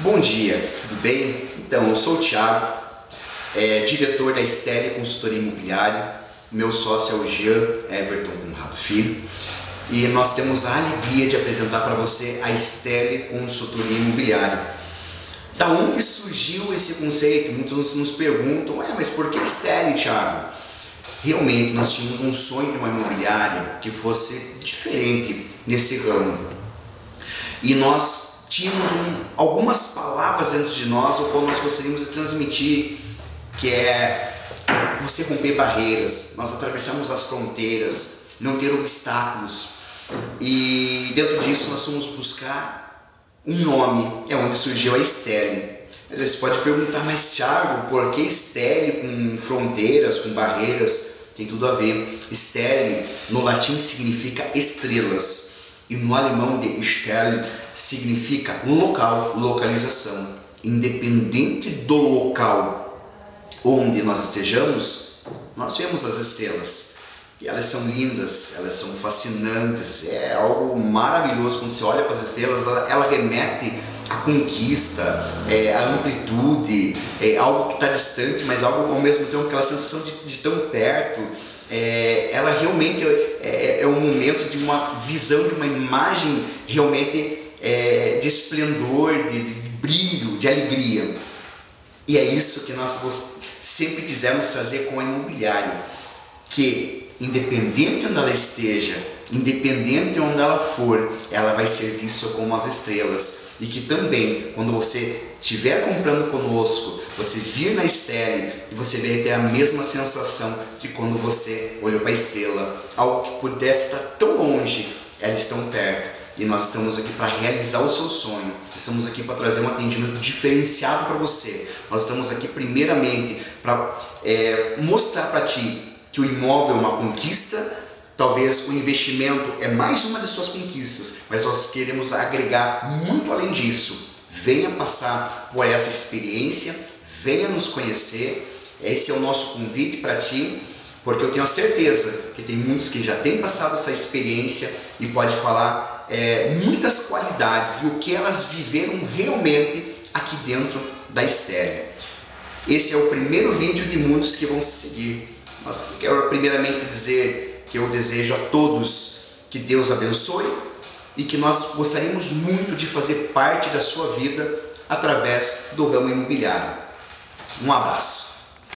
Bom dia, tudo bem? Então, eu sou o Thiago, é, diretor da Estelle Consultoria Imobiliária. Meu sócio é o Jean Everton Conrado Filho. E nós temos a alegria de apresentar para você a Estelle Consultoria Imobiliária. Da onde surgiu esse conceito? Muitos nos perguntam, é, mas por que Estelle, Thiago? Realmente nós tínhamos um sonho de uma imobiliária que fosse diferente nesse ramo. E nós tínhamos um, algumas palavras dentro de nós, o qual nós gostaríamos de transmitir, que é você romper barreiras, nós atravessamos as fronteiras, não ter obstáculos. E dentro disso nós fomos buscar um nome, é onde surgiu a Estelle. Mas você pode perguntar, mas Thiago, por que Estelle com fronteiras, com barreiras? Tem tudo a ver. Estelle no latim significa estrelas e no alemão de Stelle significa local, localização. Independente do local onde nós estejamos, nós vemos as estrelas. E elas são lindas, elas são fascinantes, é algo maravilhoso quando você olha para as estrelas, ela, ela remete à conquista, é, à amplitude, é algo que está distante, mas algo ao mesmo tempo aquela sensação de, de tão perto é, ela realmente é, é, é, de uma visão, de uma imagem realmente é, de esplendor, de, de, brilho, de alegria. E é isso que nós sempre quisemos trazer com a imobiliária, que independente onde ela esteja, independente de onde ela for, ela vai ser vista como as estrelas. E que também, quando você estiver comprando conosco, você vir na Estelle e você vai ter a mesma sensação de quando você olhou para a estrela, algo que pudesse estar tão longe, elas estão perto. E nós estamos aqui para realizar o seu sonho. Estamos aqui para trazer um atendimento diferenciado para você. Nós estamos aqui primeiramente para é, mostrar para ti que o imóvel é uma conquista, Talvez o investimento é mais uma das suas conquistas, mas nós queremos agregar muito além disso. Venha passar por essa experiência, venha nos conhecer. Esse é o nosso convite para ti, porque eu tenho a certeza que tem muitos que já têm passado essa experiência e pode falar é, muitas qualidades e o que elas viveram realmente aqui dentro da Estéreo. Esse é o primeiro vídeo de muitos que vão seguir. Mas quero primeiramente dizer que eu desejo a todos que Deus abençoe e que nós gostaríamos muito de fazer parte da sua vida através do ramo imobiliário. Um abraço.